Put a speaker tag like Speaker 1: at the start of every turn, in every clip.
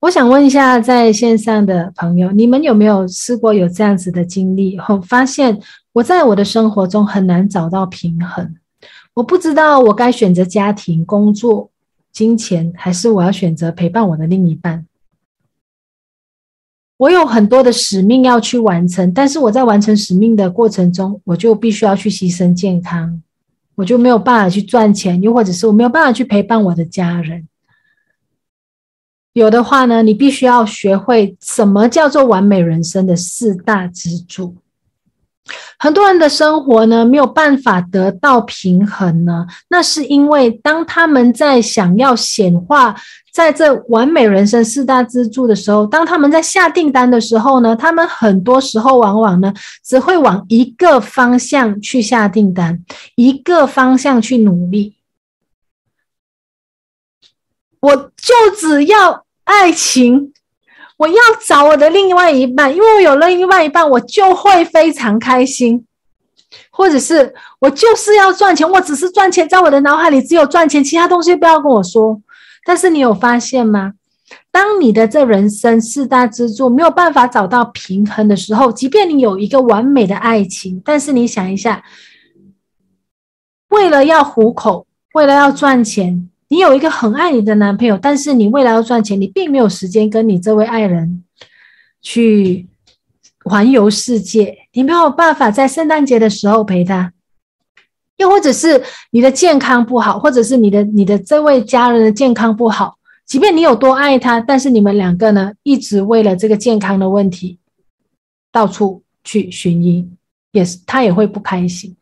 Speaker 1: 我想问一下，在线上的朋友，你们有没有试过有这样子的经历后，发现我在我的生活中很难找到平衡？我不知道我该选择家庭、工作、金钱，还是我要选择陪伴我的另一半？我有很多的使命要去完成，但是我在完成使命的过程中，我就必须要去牺牲健康，我就没有办法去赚钱，又或者是我没有办法去陪伴我的家人。有的话呢，你必须要学会什么叫做完美人生的四大支柱。很多人的生活呢，没有办法得到平衡呢，那是因为当他们在想要显化在这完美人生四大支柱的时候，当他们在下订单的时候呢，他们很多时候往往呢，只会往一个方向去下订单，一个方向去努力。我就只要。爱情，我要找我的另外一半，因为我有了另外一半，我就会非常开心。或者是我就是要赚钱，我只是赚钱，在我的脑海里只有赚钱，其他东西不要跟我说。但是你有发现吗？当你的这人生四大支柱没有办法找到平衡的时候，即便你有一个完美的爱情，但是你想一下，为了要糊口，为了要赚钱。你有一个很爱你的男朋友，但是你未来要赚钱，你并没有时间跟你这位爱人去环游世界，你没有办法在圣诞节的时候陪他，又或者是你的健康不好，或者是你的你的这位家人的健康不好，即便你有多爱他，但是你们两个呢，一直为了这个健康的问题到处去寻医，也是他也会不开心。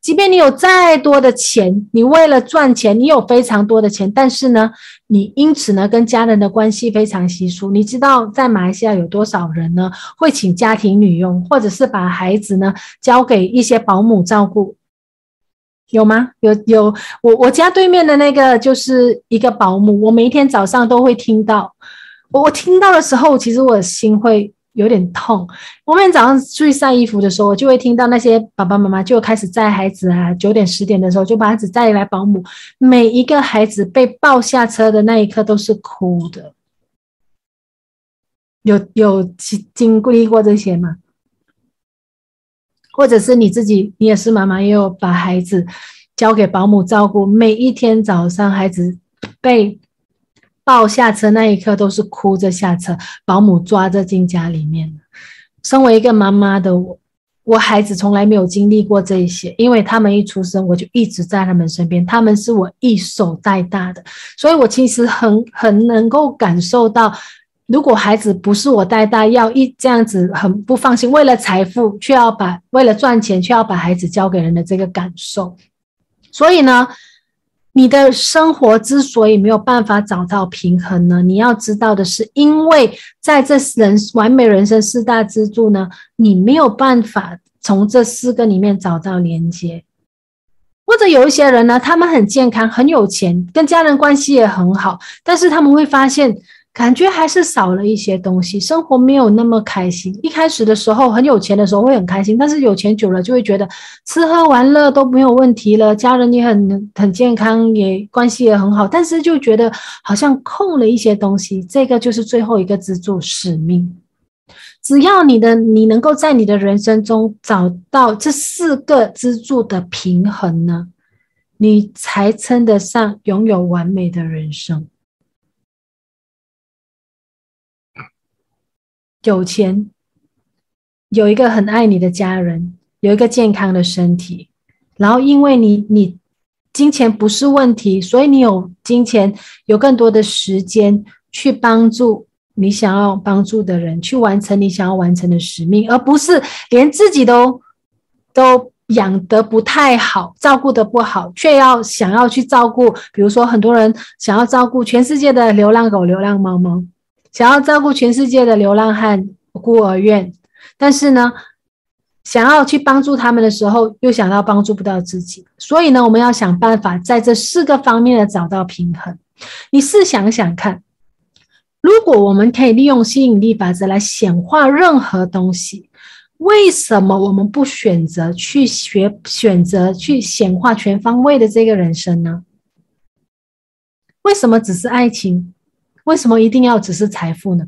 Speaker 1: 即便你有再多的钱，你为了赚钱，你有非常多的钱，但是呢，你因此呢，跟家人的关系非常稀疏。你知道在马来西亚有多少人呢，会请家庭女佣，或者是把孩子呢交给一些保姆照顾？有吗？有有，我我家对面的那个就是一个保姆，我每一天早上都会听到，我我听到的时候，其实我的心会。有点痛。我每天早上出去晒衣服的时候，就会听到那些爸爸妈妈就开始载孩子啊，九点十点的时候就把孩子载来保姆。每一个孩子被抱下车的那一刻都是哭的。有有经经历过这些吗？或者是你自己，你也是妈妈，也有把孩子交给保姆照顾。每一天早上，孩子被。抱下车那一刻都是哭着下车，保姆抓着进家里面。身为一个妈妈的我，我孩子从来没有经历过这些，因为他们一出生我就一直在他们身边，他们是我一手带大的，所以我其实很很能够感受到，如果孩子不是我带大，要一这样子很不放心，为了财富却要把为了赚钱却要把孩子交给人的这个感受，所以呢。你的生活之所以没有办法找到平衡呢，你要知道的是，因为在这人完美人生四大支柱呢，你没有办法从这四个里面找到连接，或者有一些人呢，他们很健康，很有钱，跟家人关系也很好，但是他们会发现。感觉还是少了一些东西，生活没有那么开心。一开始的时候很有钱的时候会很开心，但是有钱久了就会觉得吃喝玩乐都没有问题了，家人也很很健康，也关系也很好，但是就觉得好像空了一些东西。这个就是最后一个支柱——使命。只要你的你能够在你的人生中找到这四个支柱的平衡呢，你才称得上拥有完美的人生。有钱，有一个很爱你的家人，有一个健康的身体，然后因为你你金钱不是问题，所以你有金钱，有更多的时间去帮助你想要帮助的人，去完成你想要完成的使命，而不是连自己都都养得不太好，照顾得不好，却要想要去照顾，比如说很多人想要照顾全世界的流浪狗、流浪猫猫。想要照顾全世界的流浪汉、孤儿院，但是呢，想要去帮助他们的时候，又想到帮助不到自己，所以呢，我们要想办法在这四个方面的找到平衡。你试想想看，如果我们可以利用吸引力法则来显化任何东西，为什么我们不选择去学、选择去显化全方位的这个人生呢？为什么只是爱情？为什么一定要只是财富呢？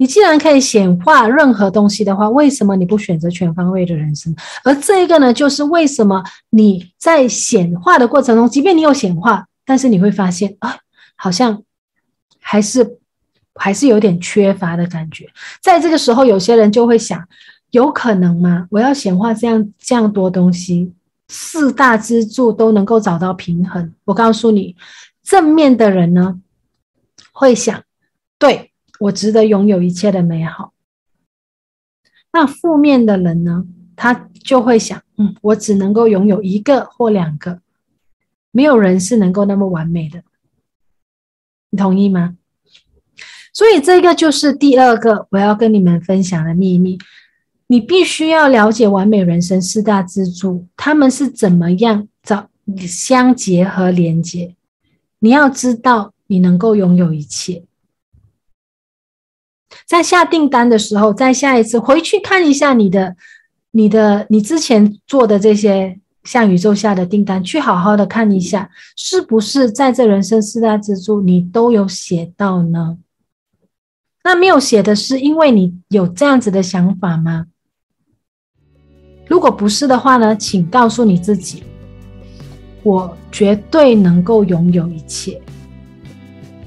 Speaker 1: 你既然可以显化任何东西的话，为什么你不选择全方位的人生？而这个呢，就是为什么你在显化的过程中，即便你有显化，但是你会发现啊，好像还是还是有点缺乏的感觉。在这个时候，有些人就会想：有可能吗？我要显化这样这样多东西，四大支柱都能够找到平衡。我告诉你，正面的人呢，会想，对。我值得拥有一切的美好。那负面的人呢？他就会想，嗯，我只能够拥有一个或两个，没有人是能够那么完美的。你同意吗？所以这个就是第二个我要跟你们分享的秘密。你必须要了解完美人生四大支柱，他们是怎么样找相结合连接。你要知道，你能够拥有一切。在下订单的时候，再下一次回去看一下你的、你的、你之前做的这些向宇宙下的订单，去好好的看一下，是不是在这人生四大支柱你都有写到呢？那没有写的是因为你有这样子的想法吗？如果不是的话呢，请告诉你自己，我绝对能够拥有一切。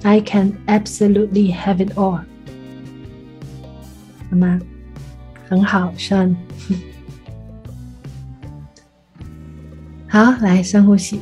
Speaker 1: I can absolutely have it all. 好吗？很好，深。好，来深呼吸。